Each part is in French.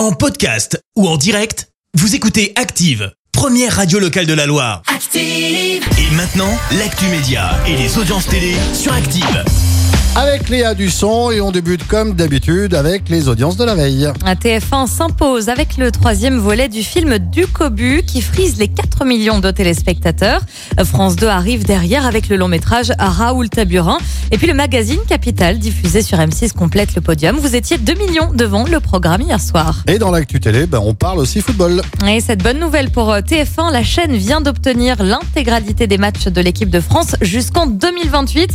En podcast ou en direct, vous écoutez Active, première radio locale de la Loire. Active. Et maintenant, l'actu média et les audiences télé sur Active. Avec Léa Dusson et on débute comme d'habitude avec les audiences de la veille. Un TF1 s'impose avec le troisième volet du film Du Cobu qui frise les 4 millions de téléspectateurs. France 2 arrive derrière avec le long métrage Raoul Taburin. Et puis le magazine Capital diffusé sur M6 complète le podium. Vous étiez 2 millions devant le programme hier soir. Et dans l'actu télé, ben, on parle aussi football. Et cette bonne nouvelle pour euh, TF1, la chaîne vient d'obtenir l'intégralité des matchs de l'équipe de France jusqu'en 2028.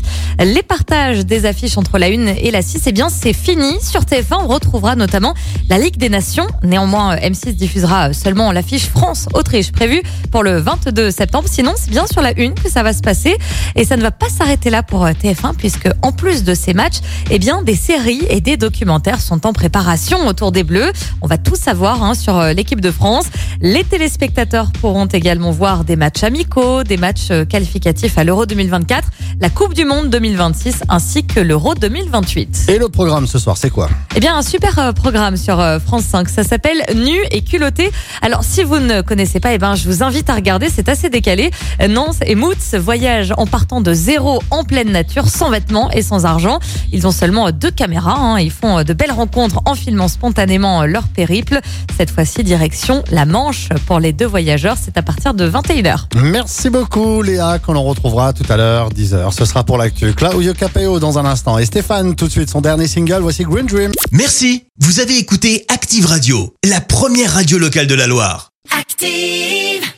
Les partages des affiches entre la 1 et la 6, eh bien c'est fini. Sur TF1, on retrouvera notamment la Ligue des Nations. Néanmoins, euh, M6 diffusera seulement l'affiche France-Autriche prévue pour le 22 septembre. Sinon, c'est bien sur la 1 que ça va se passer. Et ça ne va pas s'arrêter là pour euh, TF1 puisque en plus de ces matchs, eh bien des séries et des documentaires sont en préparation autour des Bleus. On va tout savoir hein, sur euh, l'équipe de France. Les téléspectateurs pourront également voir des matchs amicaux, des matchs euh, qualificatifs à l'Euro 2024, la Coupe du Monde 2026 ainsi que l'Euro 2028. Et le programme ce soir, c'est quoi? Eh bien, un super euh, programme sur France 5. Ça s'appelle Nu et culotté. Alors, si vous ne connaissez pas, eh ben, je vous invite à regarder. C'est assez décalé. Nance et Moots voyagent en partant de zéro en pleine nature, sans vêtements et sans argent. Ils ont seulement deux caméras. hein. Ils font de belles rencontres en filmant spontanément leur périple. Cette fois-ci, direction la Manche pour les deux voyageurs. C'est à partir de 21h. Merci beaucoup Léa, qu'on en retrouvera tout à l'heure, 10h. Ce sera pour l'actu. Claudio Capeo dans un instant. Et Stéphane, tout de suite, son dernier single, voici Green Dream. Merci, vous avez écouté Active Radio, la première radio locale de la Loire. Active.